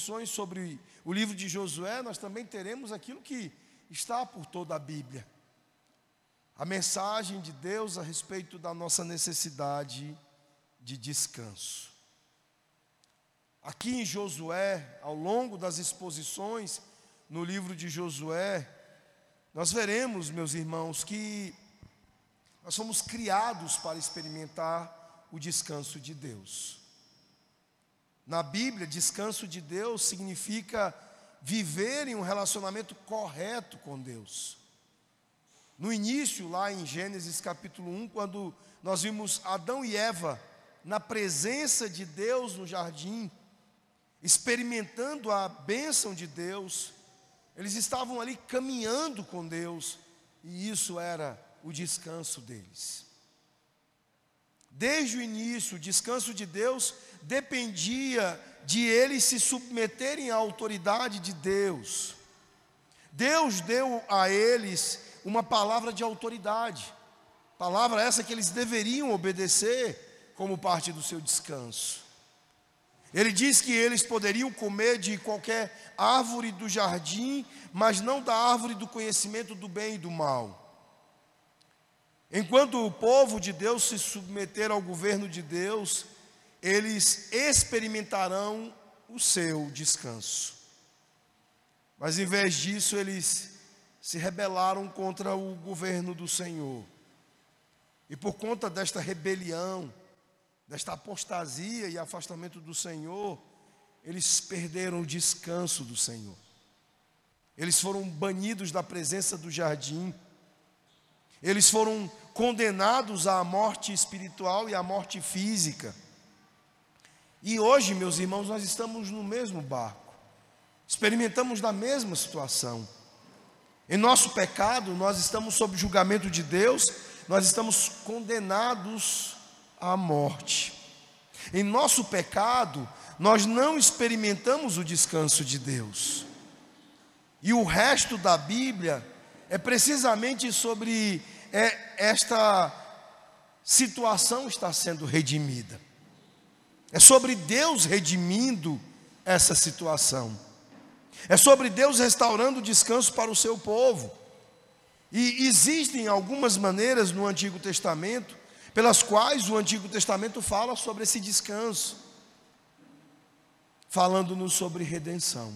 exposições sobre o livro de Josué, nós também teremos aquilo que está por toda a Bíblia. A mensagem de Deus a respeito da nossa necessidade de descanso. Aqui em Josué, ao longo das exposições no livro de Josué, nós veremos, meus irmãos, que nós somos criados para experimentar o descanso de Deus. Na Bíblia, descanso de Deus significa viver em um relacionamento correto com Deus. No início, lá em Gênesis capítulo 1, quando nós vimos Adão e Eva na presença de Deus no jardim, experimentando a bênção de Deus, eles estavam ali caminhando com Deus, e isso era o descanso deles. Desde o início, o descanso de Deus dependia de eles se submeterem à autoridade de Deus. Deus deu a eles uma palavra de autoridade, palavra essa que eles deveriam obedecer como parte do seu descanso. Ele diz que eles poderiam comer de qualquer árvore do jardim, mas não da árvore do conhecimento do bem e do mal. Enquanto o povo de Deus se submeter ao governo de Deus, eles experimentarão o seu descanso. Mas em vez disso, eles se rebelaram contra o governo do Senhor. E por conta desta rebelião, desta apostasia e afastamento do Senhor, eles perderam o descanso do Senhor. Eles foram banidos da presença do jardim. Eles foram condenados à morte espiritual e à morte física. E hoje, meus irmãos, nós estamos no mesmo barco. Experimentamos da mesma situação. Em nosso pecado, nós estamos sob julgamento de Deus, nós estamos condenados à morte. Em nosso pecado, nós não experimentamos o descanso de Deus. E o resto da Bíblia é precisamente sobre é, esta situação está sendo redimida. É sobre Deus redimindo essa situação. É sobre Deus restaurando o descanso para o seu povo. E existem algumas maneiras no Antigo Testamento pelas quais o Antigo Testamento fala sobre esse descanso, falando-nos sobre redenção.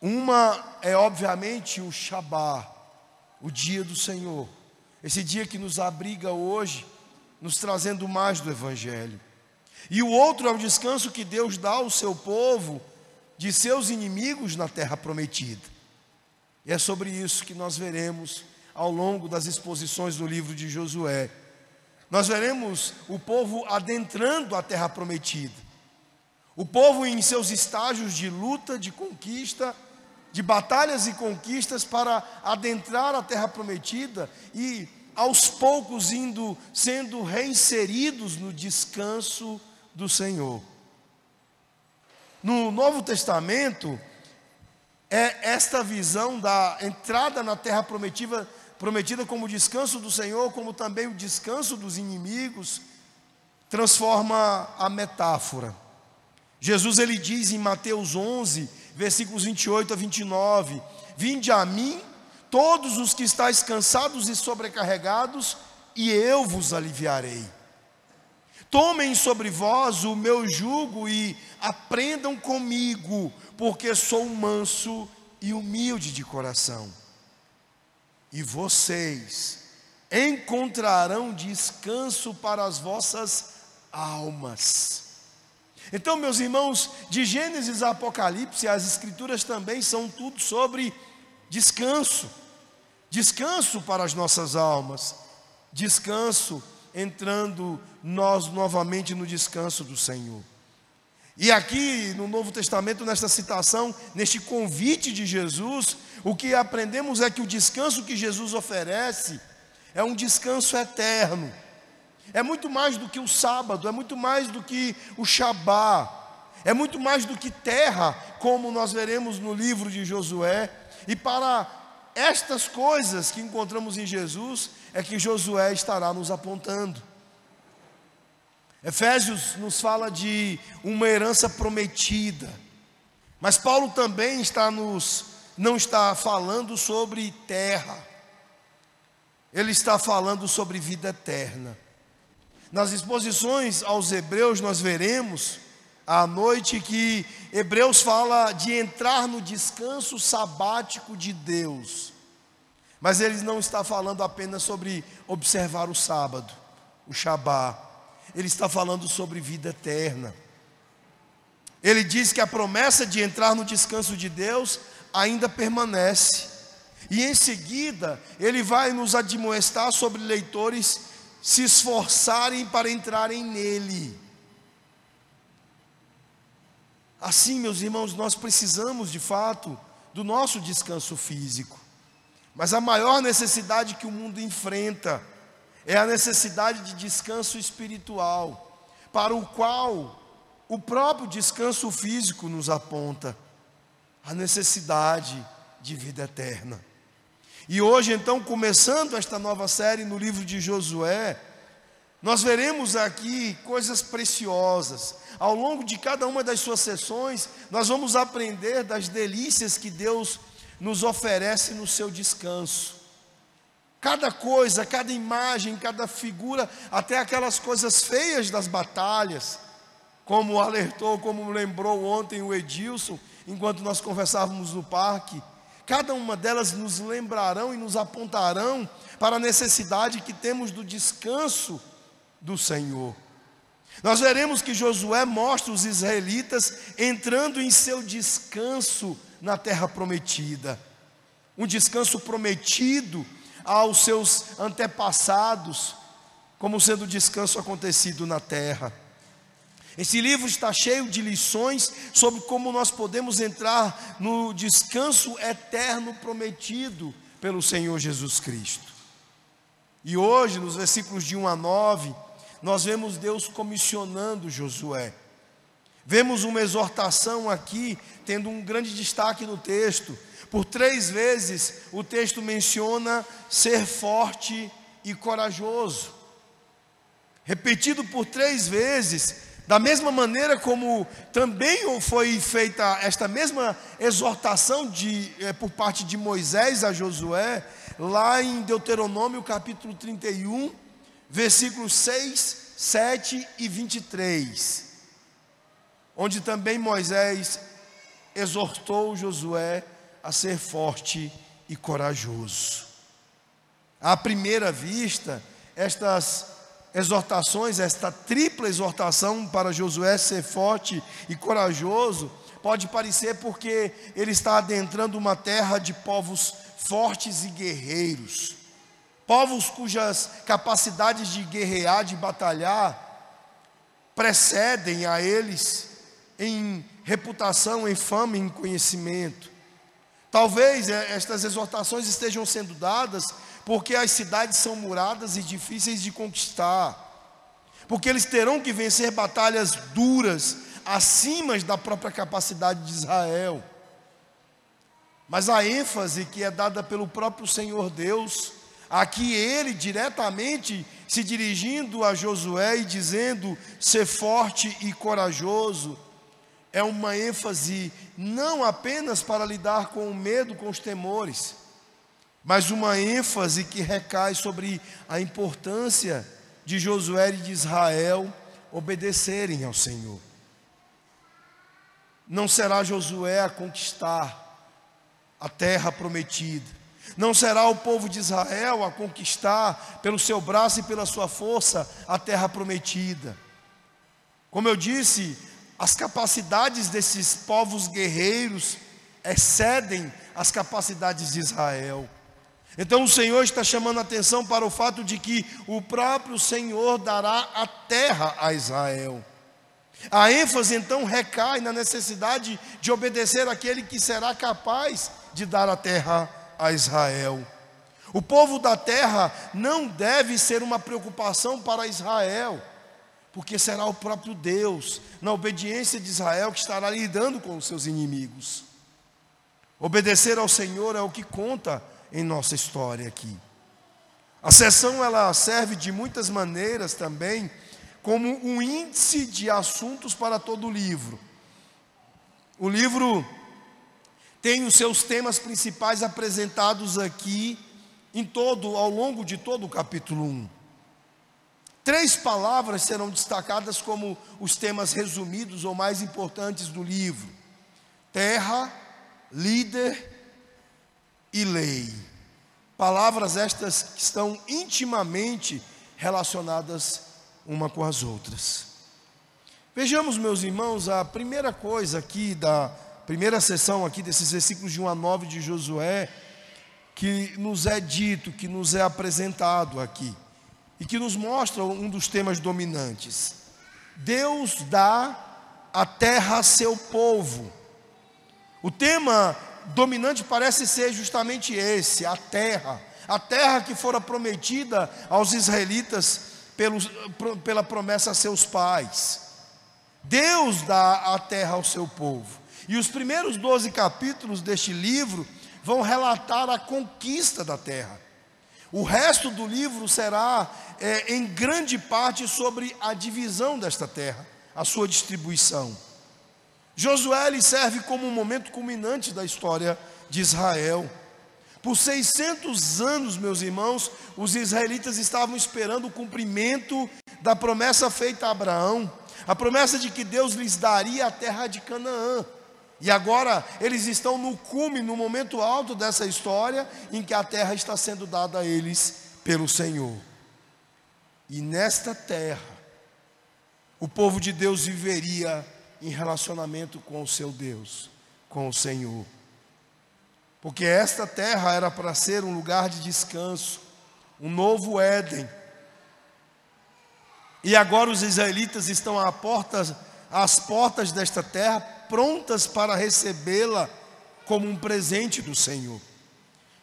Uma é obviamente o Shabá, o dia do Senhor, esse dia que nos abriga hoje, nos trazendo mais do Evangelho. E o outro é o descanso que Deus dá ao seu povo de seus inimigos na terra prometida. E é sobre isso que nós veremos ao longo das exposições do livro de Josué. Nós veremos o povo adentrando a terra prometida. O povo em seus estágios de luta, de conquista, de batalhas e conquistas para adentrar a terra prometida e aos poucos indo sendo reinseridos no descanso do Senhor. No Novo Testamento, é esta visão da entrada na terra prometida prometida como descanso do Senhor, como também o descanso dos inimigos, transforma a metáfora. Jesus ele diz em Mateus 11, versículos 28 a 29: Vinde a mim, todos os que estáis cansados e sobrecarregados, e eu vos aliviarei. Tomem sobre vós o meu jugo e aprendam comigo, porque sou manso e humilde de coração e vocês encontrarão descanso para as vossas almas. Então, meus irmãos, de Gênesis a Apocalipse, as Escrituras também são tudo sobre descanso. Descanso para as nossas almas. Descanso entrando nós novamente no descanso do Senhor. E aqui no Novo Testamento, nesta citação, neste convite de Jesus, o que aprendemos é que o descanso que Jesus oferece é um descanso eterno. É muito mais do que o sábado, é muito mais do que o Shabá, é muito mais do que terra, como nós veremos no livro de Josué. E para estas coisas que encontramos em Jesus, é que Josué estará nos apontando. Efésios nos fala de uma herança prometida. Mas Paulo também está nos não está falando sobre terra. Ele está falando sobre vida eterna. Nas exposições aos Hebreus nós veremos à noite que Hebreus fala de entrar no descanso sabático de Deus. Mas ele não está falando apenas sobre observar o sábado, o Shabá. Ele está falando sobre vida eterna. Ele diz que a promessa de entrar no descanso de Deus ainda permanece. E em seguida, ele vai nos admoestar sobre leitores se esforçarem para entrarem nele. Assim, meus irmãos, nós precisamos de fato do nosso descanso físico. Mas a maior necessidade que o mundo enfrenta é a necessidade de descanso espiritual, para o qual o próprio descanso físico nos aponta a necessidade de vida eterna. E hoje, então, começando esta nova série no livro de Josué, nós veremos aqui coisas preciosas. Ao longo de cada uma das suas sessões, nós vamos aprender das delícias que Deus nos oferece no seu descanso. Cada coisa, cada imagem, cada figura, até aquelas coisas feias das batalhas, como alertou, como lembrou ontem o Edilson, enquanto nós conversávamos no parque, cada uma delas nos lembrarão e nos apontarão para a necessidade que temos do descanso do Senhor. Nós veremos que Josué mostra os israelitas entrando em seu descanso na terra prometida. Um descanso prometido aos seus antepassados, como sendo descanso acontecido na terra. Esse livro está cheio de lições sobre como nós podemos entrar no descanso eterno prometido pelo Senhor Jesus Cristo. E hoje, nos versículos de 1 a 9, nós vemos Deus comissionando Josué. Vemos uma exortação aqui, tendo um grande destaque no texto. Por três vezes o texto menciona ser forte e corajoso. Repetido por três vezes, da mesma maneira como também foi feita esta mesma exortação de, é, por parte de Moisés a Josué, lá em Deuteronômio capítulo 31, versículos 6, 7 e 23, onde também Moisés exortou Josué a ser forte e corajoso. À primeira vista, estas exortações, esta tripla exortação para Josué ser forte e corajoso, pode parecer porque ele está adentrando uma terra de povos fortes e guerreiros. Povos cujas capacidades de guerrear, de batalhar, precedem a eles em reputação, em fama, em conhecimento. Talvez eh, estas exortações estejam sendo dadas porque as cidades são muradas e difíceis de conquistar, porque eles terão que vencer batalhas duras, acima da própria capacidade de Israel. Mas a ênfase que é dada pelo próprio Senhor Deus Aqui ele diretamente se dirigindo a Josué e dizendo: ser forte e corajoso, é uma ênfase não apenas para lidar com o medo, com os temores, mas uma ênfase que recai sobre a importância de Josué e de Israel obedecerem ao Senhor. Não será Josué a conquistar a terra prometida, não será o povo de Israel a conquistar pelo seu braço e pela sua força a terra prometida. Como eu disse, as capacidades desses povos guerreiros excedem as capacidades de Israel. Então o Senhor está chamando a atenção para o fato de que o próprio Senhor dará a terra a Israel. A ênfase então recai na necessidade de obedecer aquele que será capaz de dar a terra a Israel. O povo da terra não deve ser uma preocupação para Israel, porque será o próprio Deus, na obediência de Israel, que estará lidando com os seus inimigos. Obedecer ao Senhor é o que conta em nossa história aqui. A sessão ela serve de muitas maneiras também como um índice de assuntos para todo o livro. O livro tem os seus temas principais apresentados aqui em todo ao longo de todo o capítulo 1. Três palavras serão destacadas como os temas resumidos ou mais importantes do livro: terra, líder e lei. Palavras estas que estão intimamente relacionadas uma com as outras. Vejamos, meus irmãos, a primeira coisa aqui da primeira sessão aqui desses versículos de 1 a 9 de Josué, que nos é dito, que nos é apresentado aqui e que nos mostra um dos temas dominantes. Deus dá a terra a seu povo. O tema dominante parece ser justamente esse, a terra. A terra que fora prometida aos israelitas pelos, pela promessa a seus pais. Deus dá a terra ao seu povo. E os primeiros 12 capítulos deste livro vão relatar a conquista da terra. O resto do livro será, é, em grande parte, sobre a divisão desta terra, a sua distribuição. Josué serve como um momento culminante da história de Israel. Por 600 anos, meus irmãos, os israelitas estavam esperando o cumprimento da promessa feita a Abraão, a promessa de que Deus lhes daria a terra de Canaã. E agora eles estão no cume, no momento alto dessa história, em que a terra está sendo dada a eles pelo Senhor. E nesta terra, o povo de Deus viveria em relacionamento com o seu Deus, com o Senhor. Porque esta terra era para ser um lugar de descanso, um novo Éden. E agora os israelitas estão à porta, às portas desta terra prontas para recebê-la como um presente do Senhor.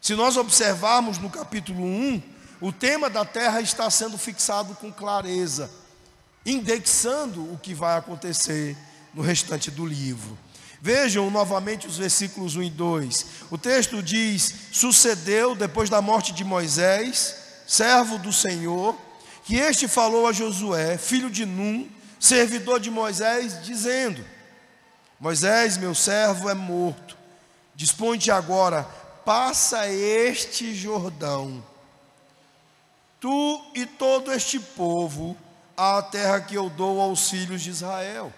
Se nós observarmos no capítulo 1, o tema da terra está sendo fixado com clareza, indexando o que vai acontecer no restante do livro. Vejam novamente os versículos 1 e 2. O texto diz: Sucedeu depois da morte de Moisés, servo do Senhor, que este falou a Josué, filho de Num, servidor de Moisés, dizendo: Moisés, meu servo, é morto. Dispõe-te agora, passa este Jordão, tu e todo este povo, à terra que eu dou aos filhos de Israel.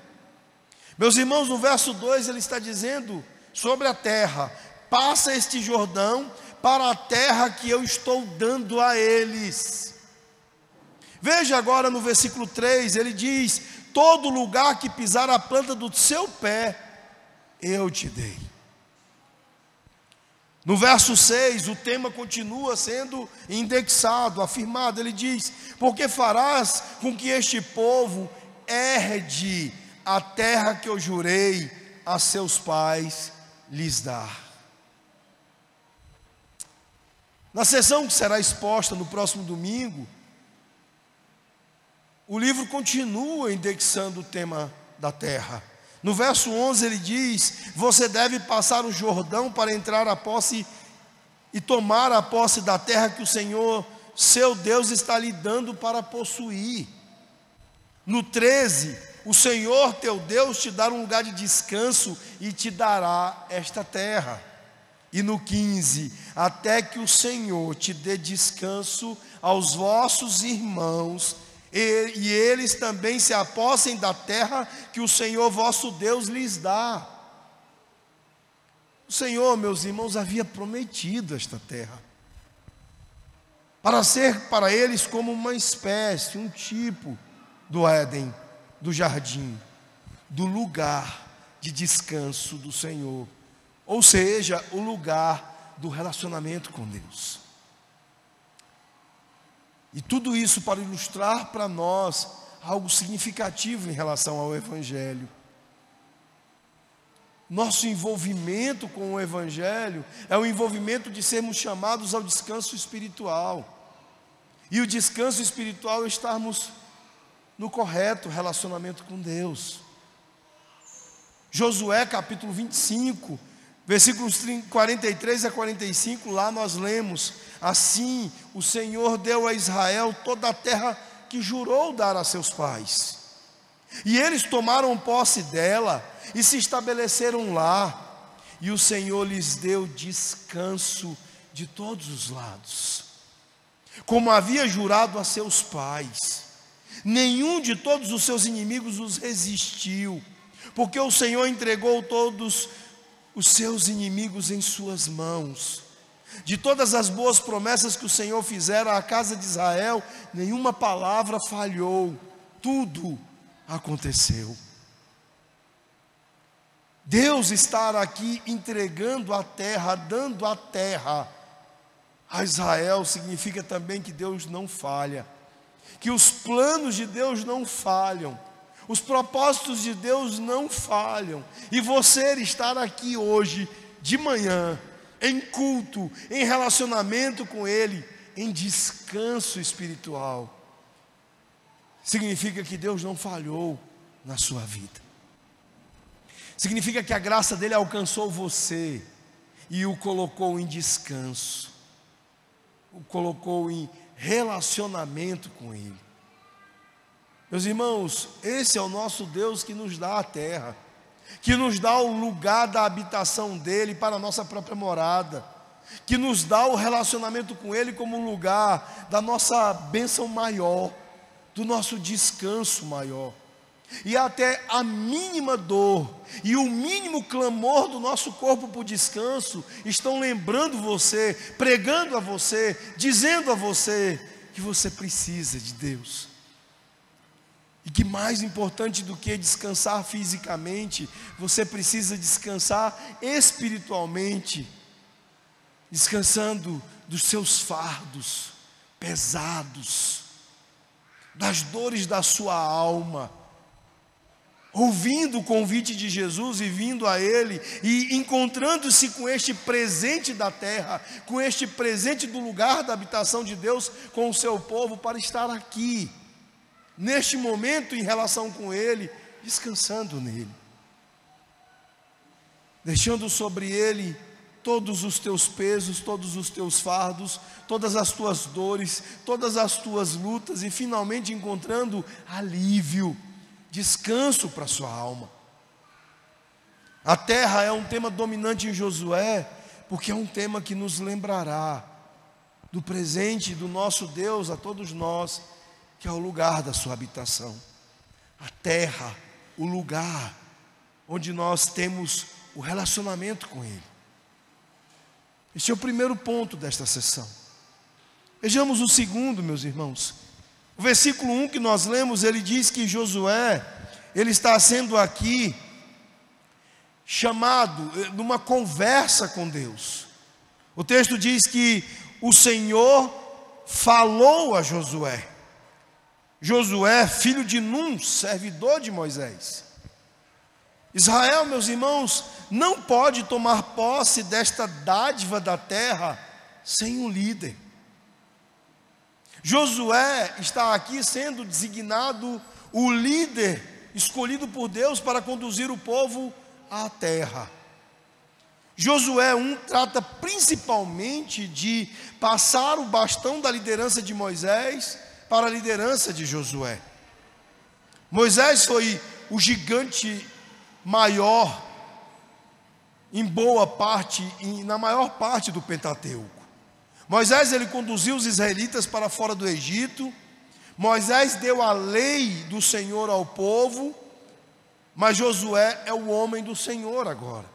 Meus irmãos, no verso 2 ele está dizendo sobre a terra: passa este Jordão para a terra que eu estou dando a eles. Veja agora no versículo 3, ele diz: todo lugar que pisar a planta do seu pé, eu te dei. No verso 6, o tema continua sendo indexado, afirmado. Ele diz: Porque farás com que este povo herde a terra que eu jurei a seus pais lhes dar. Na sessão que será exposta no próximo domingo, o livro continua indexando o tema da terra. No verso 11 ele diz: Você deve passar o Jordão para entrar a posse e tomar a posse da terra que o Senhor, seu Deus, está lhe dando para possuir. No 13, o Senhor teu Deus te dará um lugar de descanso e te dará esta terra. E no 15, até que o Senhor te dê descanso aos vossos irmãos e, e eles também se apossem da terra que o Senhor vosso Deus lhes dá. O Senhor, meus irmãos, havia prometido esta terra, para ser para eles como uma espécie, um tipo do Éden, do jardim, do lugar de descanso do Senhor, ou seja, o lugar do relacionamento com Deus. E tudo isso para ilustrar para nós algo significativo em relação ao Evangelho. Nosso envolvimento com o Evangelho é o envolvimento de sermos chamados ao descanso espiritual. E o descanso espiritual é estarmos no correto relacionamento com Deus. Josué capítulo 25, versículos 43 a 45, lá nós lemos: Assim o Senhor deu a Israel toda a terra que jurou dar a seus pais. E eles tomaram posse dela e se estabeleceram lá. E o Senhor lhes deu descanso de todos os lados, como havia jurado a seus pais. Nenhum de todos os seus inimigos os resistiu, porque o Senhor entregou todos os seus inimigos em suas mãos. De todas as boas promessas que o Senhor fizera à casa de Israel, nenhuma palavra falhou, tudo aconteceu. Deus estar aqui entregando a terra, dando a terra a Israel, significa também que Deus não falha, que os planos de Deus não falham, os propósitos de Deus não falham, e você estar aqui hoje, de manhã, em culto, em relacionamento com Ele, em descanso espiritual, significa que Deus não falhou na sua vida. Significa que a graça dele alcançou você e o colocou em descanso, o colocou em relacionamento com Ele. Meus irmãos, esse é o nosso Deus que nos dá a terra que nos dá o lugar da habitação dele para a nossa própria morada, que nos dá o relacionamento com ele como lugar da nossa bênção maior, do nosso descanso maior. E até a mínima dor e o mínimo clamor do nosso corpo por descanso estão lembrando você, pregando a você, dizendo a você que você precisa de Deus. E que mais importante do que descansar fisicamente, você precisa descansar espiritualmente, descansando dos seus fardos pesados, das dores da sua alma, ouvindo o convite de Jesus e vindo a Ele e encontrando-se com este presente da terra, com este presente do lugar da habitação de Deus com o seu povo para estar aqui neste momento em relação com Ele, descansando nele, deixando sobre Ele todos os teus pesos, todos os teus fardos, todas as tuas dores, todas as tuas lutas e finalmente encontrando alívio, descanso para sua alma. A terra é um tema dominante em Josué, porque é um tema que nos lembrará do presente do nosso Deus a todos nós que é o lugar da sua habitação, a terra, o lugar onde nós temos o relacionamento com Ele. Este é o primeiro ponto desta sessão. Vejamos o segundo, meus irmãos. O versículo 1 que nós lemos, ele diz que Josué, ele está sendo aqui chamado eh, numa conversa com Deus. O texto diz que o Senhor falou a Josué. Josué, filho de Num, servidor de Moisés. Israel, meus irmãos, não pode tomar posse desta dádiva da terra sem um líder. Josué está aqui sendo designado o líder escolhido por Deus para conduzir o povo à terra. Josué 1 trata principalmente de passar o bastão da liderança de Moisés para a liderança de Josué. Moisés foi o gigante maior em boa parte, na maior parte do Pentateuco. Moisés ele conduziu os israelitas para fora do Egito. Moisés deu a lei do Senhor ao povo, mas Josué é o homem do Senhor agora.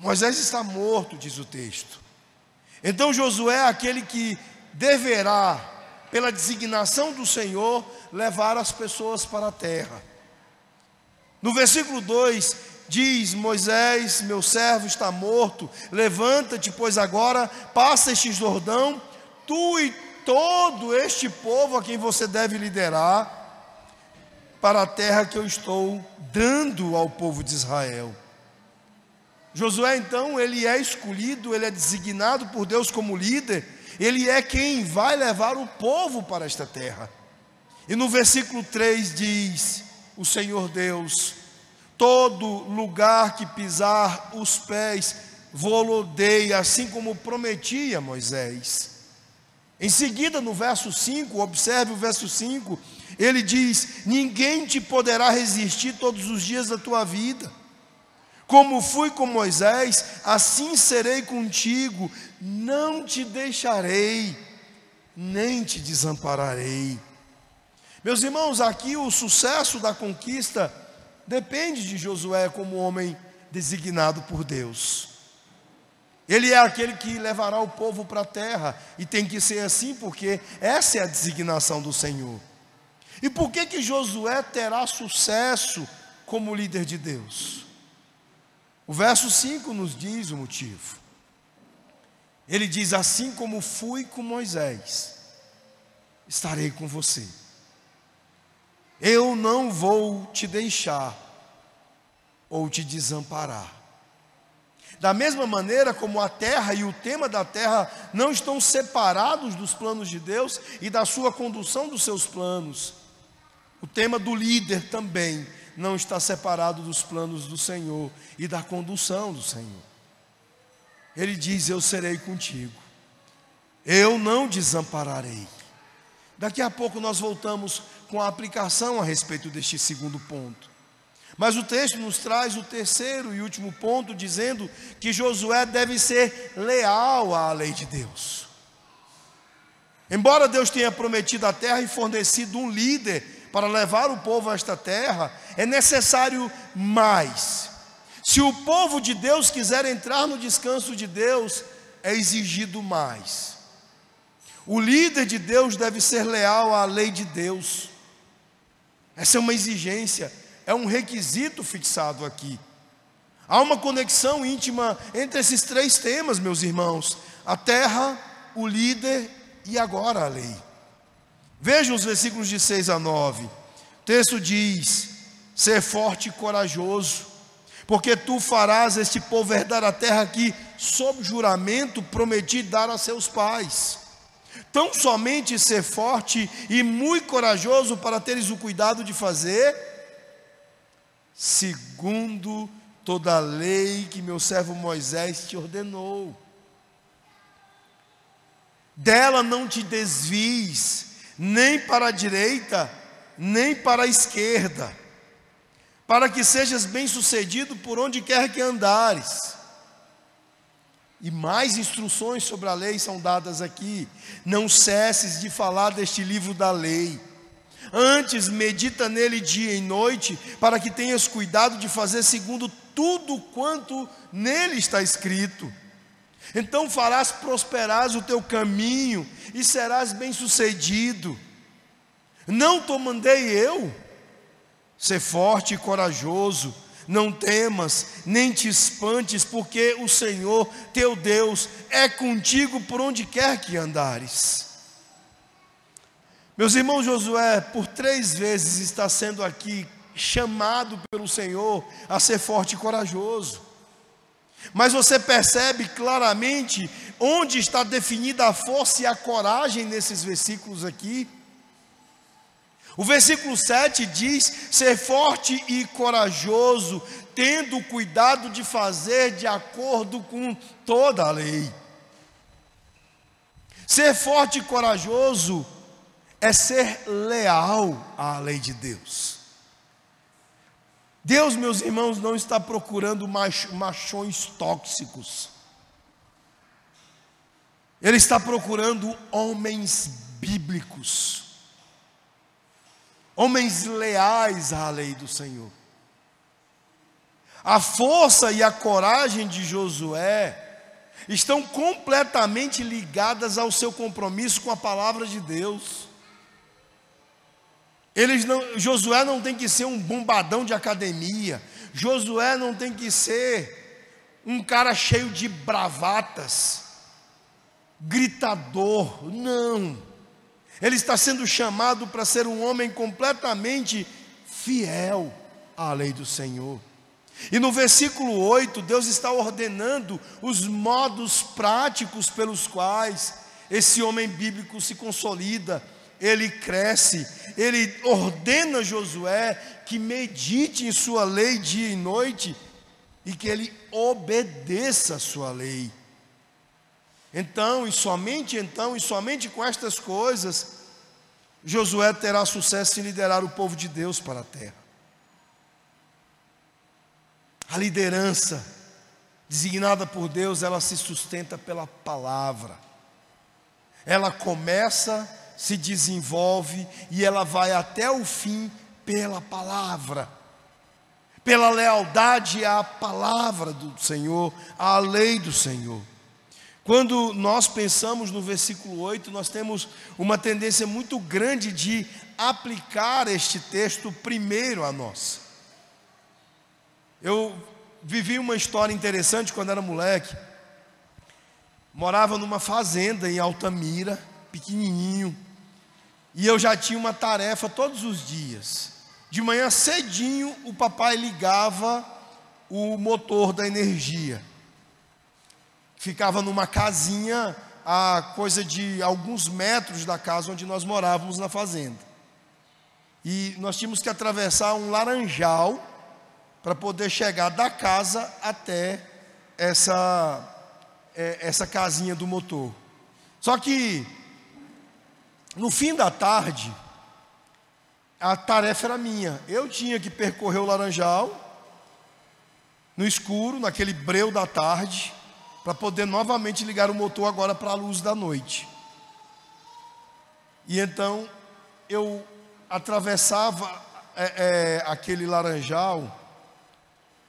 Moisés está morto, diz o texto. Então Josué é aquele que deverá pela designação do Senhor, levar as pessoas para a terra. No versículo 2 diz: Moisés, meu servo está morto, levanta-te, pois agora passa este Jordão, tu e todo este povo a quem você deve liderar, para a terra que eu estou dando ao povo de Israel. Josué, então, ele é escolhido, ele é designado por Deus como líder ele é quem vai levar o povo para esta terra. E no versículo 3 diz: O Senhor Deus, todo lugar que pisar os pés, vou assim como prometia Moisés. Em seguida, no verso 5, observe o verso 5, ele diz: Ninguém te poderá resistir todos os dias da tua vida. Como fui com Moisés, assim serei contigo, não te deixarei, nem te desampararei. Meus irmãos, aqui o sucesso da conquista depende de Josué como homem designado por Deus. Ele é aquele que levará o povo para a terra, e tem que ser assim, porque essa é a designação do Senhor. E por que que Josué terá sucesso como líder de Deus? O verso 5 nos diz o motivo. Ele diz: Assim como fui com Moisés, estarei com você. Eu não vou te deixar ou te desamparar. Da mesma maneira como a terra e o tema da terra não estão separados dos planos de Deus e da sua condução dos seus planos, o tema do líder também não está separado dos planos do Senhor e da condução do Senhor. Ele diz: Eu serei contigo, eu não desampararei. Daqui a pouco nós voltamos com a aplicação a respeito deste segundo ponto. Mas o texto nos traz o terceiro e último ponto, dizendo que Josué deve ser leal à lei de Deus. Embora Deus tenha prometido a terra e fornecido um líder para levar o povo a esta terra, é necessário mais. Se o povo de Deus quiser entrar no descanso de Deus, é exigido mais. O líder de Deus deve ser leal à lei de Deus. Essa é uma exigência é um requisito fixado aqui. Há uma conexão íntima entre esses três temas, meus irmãos: a terra, o líder e agora a lei. Vejam os versículos de 6 a 9. O texto diz: Ser forte e corajoso, porque tu farás este povo herdar a terra que, sob juramento, prometi dar a seus pais. Tão somente ser forte e muito corajoso para teres o cuidado de fazer segundo toda a lei que meu servo Moisés te ordenou. Dela não te desvies, nem para a direita, nem para a esquerda, para que sejas bem-sucedido por onde quer que andares. E mais instruções sobre a lei são dadas aqui. Não cesses de falar deste livro da lei Antes, medita nele dia e noite, para que tenhas cuidado de fazer segundo tudo quanto nele está escrito. Então farás prosperar o teu caminho e serás bem-sucedido. Não te mandei eu? Ser forte e corajoso, não temas, nem te espantes, porque o Senhor teu Deus é contigo por onde quer que andares. Meus irmãos, Josué, por três vezes está sendo aqui chamado pelo Senhor a ser forte e corajoso. Mas você percebe claramente onde está definida a força e a coragem nesses versículos aqui. O versículo 7 diz: ser forte e corajoso, tendo cuidado de fazer de acordo com toda a lei. Ser forte e corajoso é ser leal à lei de Deus. Deus, meus irmãos, não está procurando machões tóxicos. Ele está procurando homens bíblicos, homens leais à lei do Senhor. A força e a coragem de Josué estão completamente ligadas ao seu compromisso com a palavra de Deus. Eles não, Josué não tem que ser um bombadão de academia. Josué não tem que ser um cara cheio de bravatas, gritador. Não. Ele está sendo chamado para ser um homem completamente fiel à lei do Senhor. E no versículo 8, Deus está ordenando os modos práticos pelos quais esse homem bíblico se consolida ele cresce, ele ordena Josué que medite em sua lei dia e noite e que ele obedeça a sua lei. Então, e somente então, e somente com estas coisas, Josué terá sucesso em liderar o povo de Deus para a terra. A liderança designada por Deus, ela se sustenta pela palavra. Ela começa, se desenvolve e ela vai até o fim pela palavra. Pela lealdade à palavra do Senhor, à lei do Senhor. Quando nós pensamos no versículo 8, nós temos uma tendência muito grande de aplicar este texto primeiro a nós. Eu vivi uma história interessante quando era moleque. Morava numa fazenda em Altamira, pequenininho, e eu já tinha uma tarefa todos os dias. De manhã cedinho, o papai ligava o motor da energia ficava numa casinha a coisa de alguns metros da casa onde nós morávamos na fazenda. E nós tínhamos que atravessar um laranjal para poder chegar da casa até essa, é, essa casinha do motor. Só que no fim da tarde, a tarefa era minha. Eu tinha que percorrer o laranjal no escuro, naquele breu da tarde, para poder novamente ligar o motor agora para a luz da noite. E então eu atravessava é, é, aquele laranjal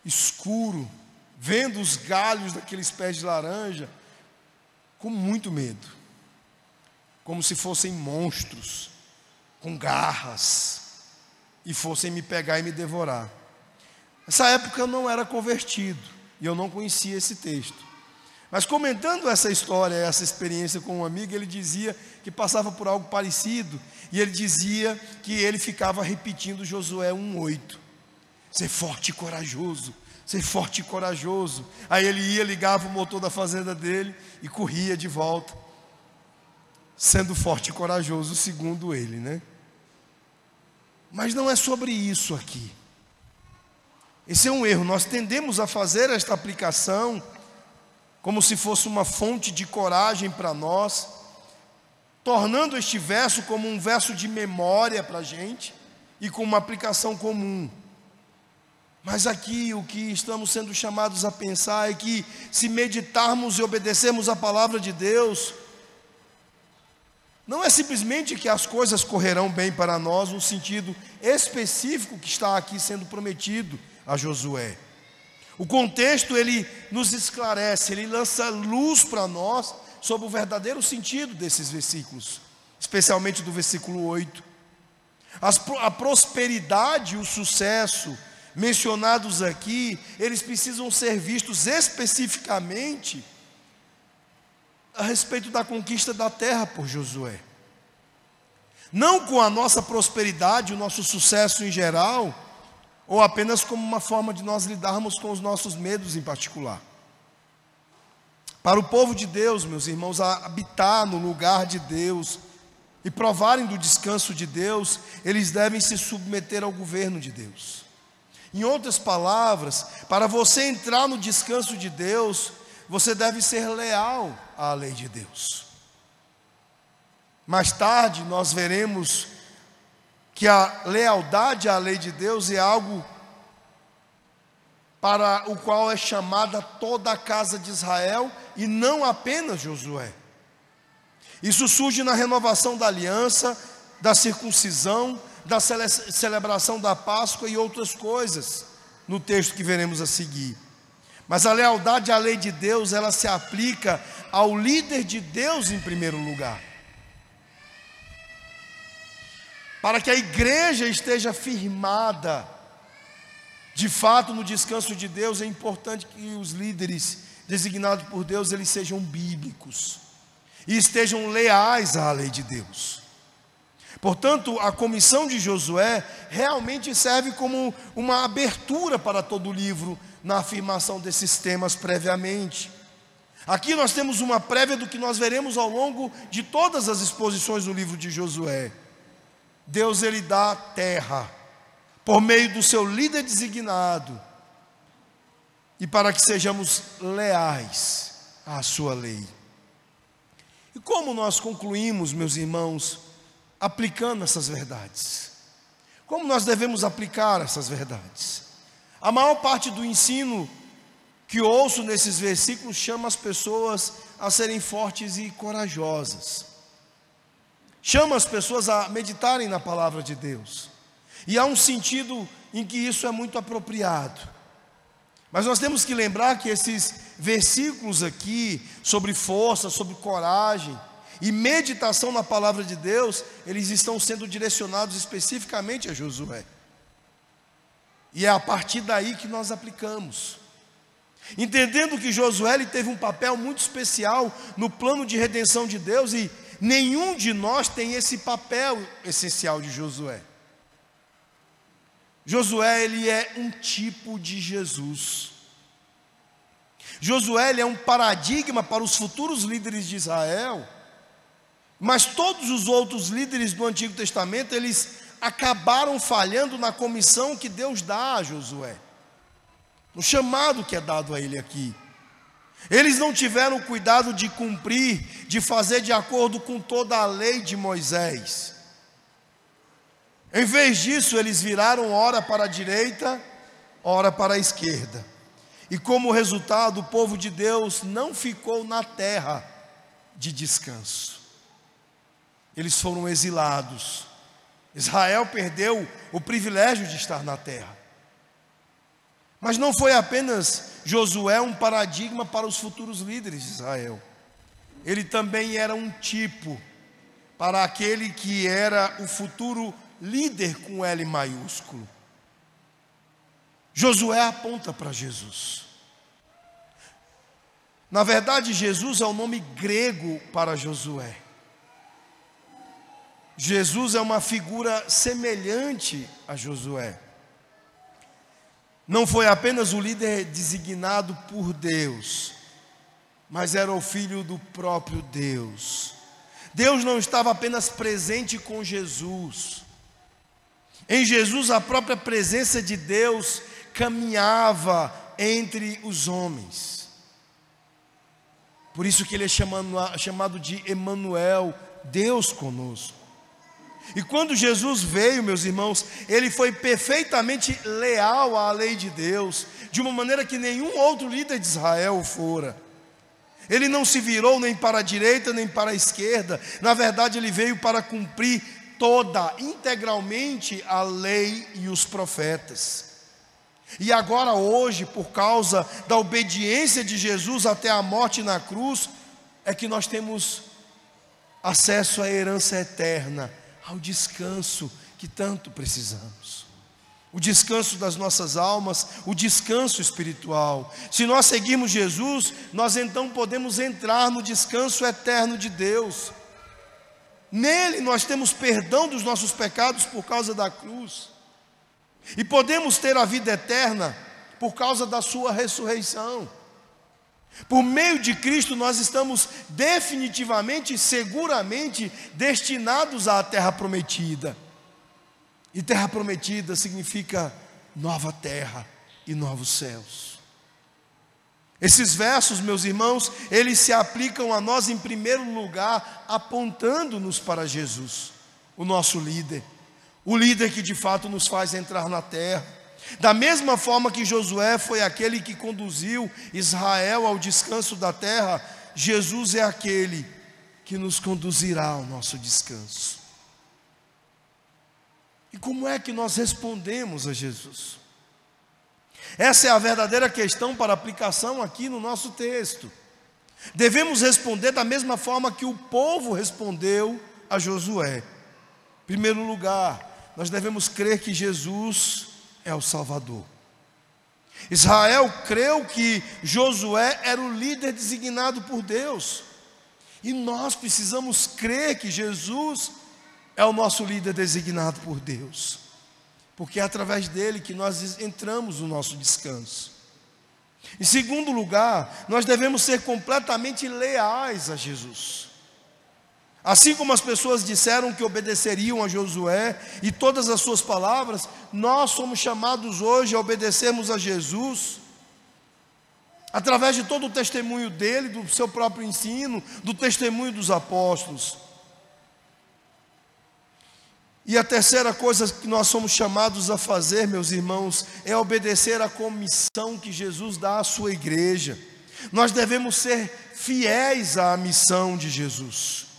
escuro, vendo os galhos daqueles pés de laranja, com muito medo, como se fossem monstros, com garras, e fossem me pegar e me devorar. Nessa época eu não era convertido, e eu não conhecia esse texto. Mas comentando essa história, essa experiência com um amigo, ele dizia que passava por algo parecido, e ele dizia que ele ficava repetindo Josué 1:8. Ser forte e corajoso, ser forte e corajoso. Aí ele ia, ligava o motor da fazenda dele e corria de volta. Sendo forte e corajoso, segundo ele, né? Mas não é sobre isso aqui. Esse é um erro. Nós tendemos a fazer esta aplicação como se fosse uma fonte de coragem para nós, tornando este verso como um verso de memória para a gente e com uma aplicação comum. Mas aqui o que estamos sendo chamados a pensar é que, se meditarmos e obedecermos a palavra de Deus, não é simplesmente que as coisas correrão bem para nós no sentido específico que está aqui sendo prometido a Josué. O contexto ele nos esclarece, ele lança luz para nós sobre o verdadeiro sentido desses versículos, especialmente do versículo 8. As, a prosperidade e o sucesso mencionados aqui, eles precisam ser vistos especificamente a respeito da conquista da terra por Josué. Não com a nossa prosperidade, o nosso sucesso em geral, ou apenas como uma forma de nós lidarmos com os nossos medos em particular. Para o povo de Deus, meus irmãos, habitar no lugar de Deus e provarem do descanso de Deus, eles devem se submeter ao governo de Deus. Em outras palavras, para você entrar no descanso de Deus, você deve ser leal à lei de Deus. Mais tarde nós veremos que a lealdade à lei de Deus é algo para o qual é chamada toda a casa de Israel e não apenas Josué. Isso surge na renovação da aliança, da circuncisão, da cele celebração da Páscoa e outras coisas, no texto que veremos a seguir. Mas a lealdade à lei de Deus, ela se aplica ao líder de Deus em primeiro lugar. Para que a igreja esteja firmada. De fato, no descanso de Deus é importante que os líderes designados por Deus eles sejam bíblicos e estejam leais à lei de Deus. Portanto, a comissão de Josué realmente serve como uma abertura para todo o livro na afirmação desses temas previamente. Aqui nós temos uma prévia do que nós veremos ao longo de todas as exposições do livro de Josué. Deus ele dá terra por meio do seu líder designado e para que sejamos leais à sua lei. E como nós concluímos, meus irmãos, aplicando essas verdades? Como nós devemos aplicar essas verdades? A maior parte do ensino que ouço nesses versículos chama as pessoas a serem fortes e corajosas. Chama as pessoas a meditarem na palavra de Deus. E há um sentido em que isso é muito apropriado. Mas nós temos que lembrar que esses versículos aqui, sobre força, sobre coragem e meditação na palavra de Deus, eles estão sendo direcionados especificamente a Josué. E é a partir daí que nós aplicamos. Entendendo que Josué teve um papel muito especial no plano de redenção de Deus e nenhum de nós tem esse papel essencial de Josué. Josué ele é um tipo de Jesus. Josué ele é um paradigma para os futuros líderes de Israel. Mas todos os outros líderes do Antigo Testamento, eles acabaram falhando na comissão que Deus dá a Josué. No chamado que é dado a ele aqui. Eles não tiveram cuidado de cumprir, de fazer de acordo com toda a lei de Moisés. Em vez disso, eles viraram ora para a direita, ora para a esquerda. E como resultado, o povo de Deus não ficou na terra de descanso. Eles foram exilados. Israel perdeu o privilégio de estar na terra. Mas não foi apenas Josué um paradigma para os futuros líderes de Israel. Ele também era um tipo para aquele que era o futuro líder com L maiúsculo. Josué aponta para Jesus. Na verdade, Jesus é o nome grego para Josué. Jesus é uma figura semelhante a Josué. Não foi apenas o líder designado por Deus, mas era o filho do próprio Deus. Deus não estava apenas presente com Jesus, em Jesus, a própria presença de Deus caminhava entre os homens. Por isso que ele é chamado, chamado de Emanuel, Deus conosco. E quando Jesus veio, meus irmãos, ele foi perfeitamente leal à lei de Deus, de uma maneira que nenhum outro líder de Israel fora. Ele não se virou nem para a direita nem para a esquerda, na verdade, ele veio para cumprir toda, integralmente, a lei e os profetas. E agora, hoje, por causa da obediência de Jesus até a morte na cruz, é que nós temos acesso à herança eterna, ao descanso que tanto precisamos. O descanso das nossas almas, o descanso espiritual. Se nós seguirmos Jesus, nós então podemos entrar no descanso eterno de Deus. Nele nós temos perdão dos nossos pecados por causa da cruz. E podemos ter a vida eterna por causa da sua ressurreição. Por meio de Cristo nós estamos definitivamente seguramente destinados à terra prometida. E terra prometida significa nova terra e novos céus. Esses versos, meus irmãos, eles se aplicam a nós em primeiro lugar, apontando-nos para Jesus, o nosso líder, o líder que de fato nos faz entrar na terra. Da mesma forma que Josué foi aquele que conduziu Israel ao descanso da terra, Jesus é aquele que nos conduzirá ao nosso descanso. E como é que nós respondemos a Jesus? Essa é a verdadeira questão para aplicação aqui no nosso texto. Devemos responder da mesma forma que o povo respondeu a Josué. Em primeiro lugar, nós devemos crer que Jesus é o Salvador. Israel creu que Josué era o líder designado por Deus. E nós precisamos crer que Jesus é o nosso líder designado por Deus porque é através dele que nós entramos no nosso descanso. Em segundo lugar, nós devemos ser completamente leais a Jesus. Assim como as pessoas disseram que obedeceriam a Josué e todas as suas palavras, nós somos chamados hoje a obedecermos a Jesus através de todo o testemunho dele, do seu próprio ensino, do testemunho dos apóstolos. E a terceira coisa que nós somos chamados a fazer, meus irmãos, é obedecer à comissão que Jesus dá à sua igreja. Nós devemos ser fiéis à missão de Jesus.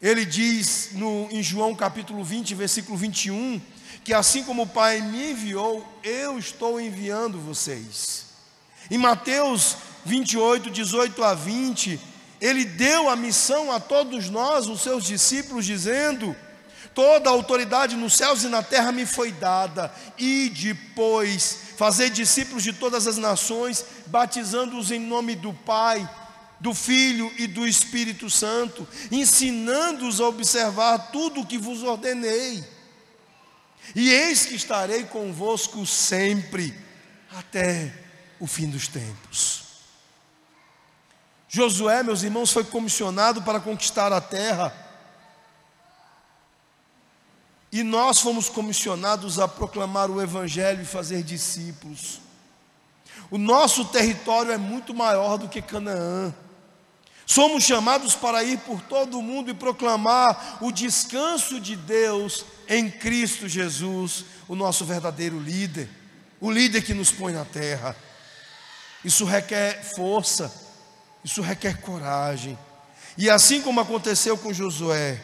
Ele diz no, em João capítulo 20, versículo 21, que assim como o Pai me enviou, eu estou enviando vocês. Em Mateus 28, 18 a 20, ele deu a missão a todos nós, os seus discípulos, dizendo: Toda a autoridade nos céus e na terra me foi dada, e depois fazer discípulos de todas as nações, batizando-os em nome do Pai, do Filho e do Espírito Santo, ensinando-os a observar tudo o que vos ordenei. E eis que estarei convosco sempre, até o fim dos tempos. Josué, meus irmãos, foi comissionado para conquistar a terra. E nós fomos comissionados a proclamar o Evangelho e fazer discípulos. O nosso território é muito maior do que Canaã. Somos chamados para ir por todo o mundo e proclamar o descanso de Deus em Cristo Jesus, o nosso verdadeiro líder, o líder que nos põe na terra. Isso requer força, isso requer coragem. E assim como aconteceu com Josué,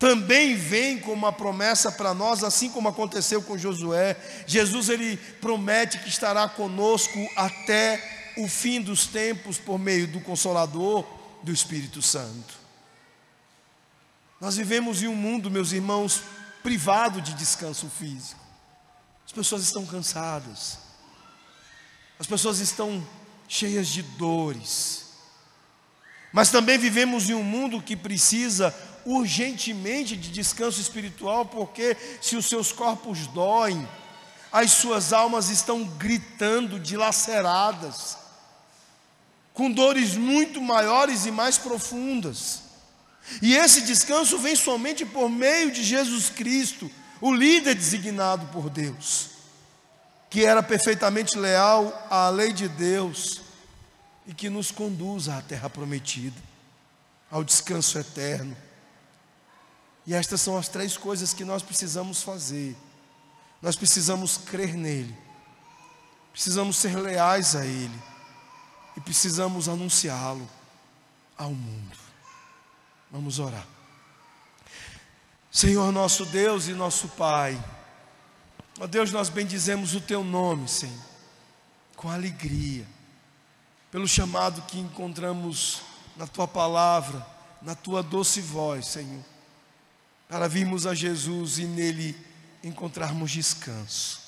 também vem com uma promessa para nós, assim como aconteceu com Josué. Jesus ele promete que estará conosco até o fim dos tempos por meio do Consolador, do Espírito Santo. Nós vivemos em um mundo, meus irmãos, privado de descanso físico. As pessoas estão cansadas. As pessoas estão cheias de dores. Mas também vivemos em um mundo que precisa urgentemente de descanso espiritual, porque se os seus corpos doem, as suas almas estão gritando, dilaceradas, com dores muito maiores e mais profundas. E esse descanso vem somente por meio de Jesus Cristo, o líder designado por Deus, que era perfeitamente leal à lei de Deus e que nos conduz à terra prometida, ao descanso eterno. E estas são as três coisas que nós precisamos fazer. Nós precisamos crer nele, precisamos ser leais a ele e precisamos anunciá-lo ao mundo. Vamos orar. Senhor nosso Deus e nosso Pai, ó Deus, nós bendizemos o Teu nome, Senhor, com alegria, pelo chamado que encontramos na Tua palavra, na Tua doce voz, Senhor para virmos a Jesus e nele encontrarmos descanso.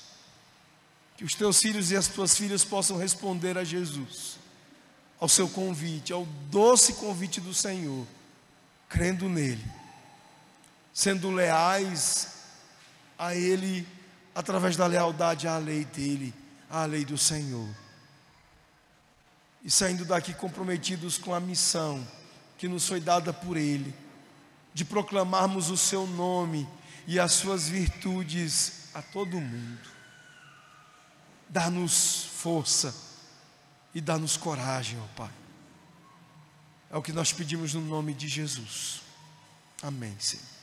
Que os teus filhos e as tuas filhas possam responder a Jesus, ao seu convite, ao doce convite do Senhor, crendo nele, sendo leais a Ele através da lealdade à lei dele, à lei do Senhor. E saindo daqui comprometidos com a missão que nos foi dada por Ele de proclamarmos o seu nome e as suas virtudes a todo mundo. Dá-nos força e dá-nos coragem, ó Pai. É o que nós pedimos no nome de Jesus. Amém, Senhor.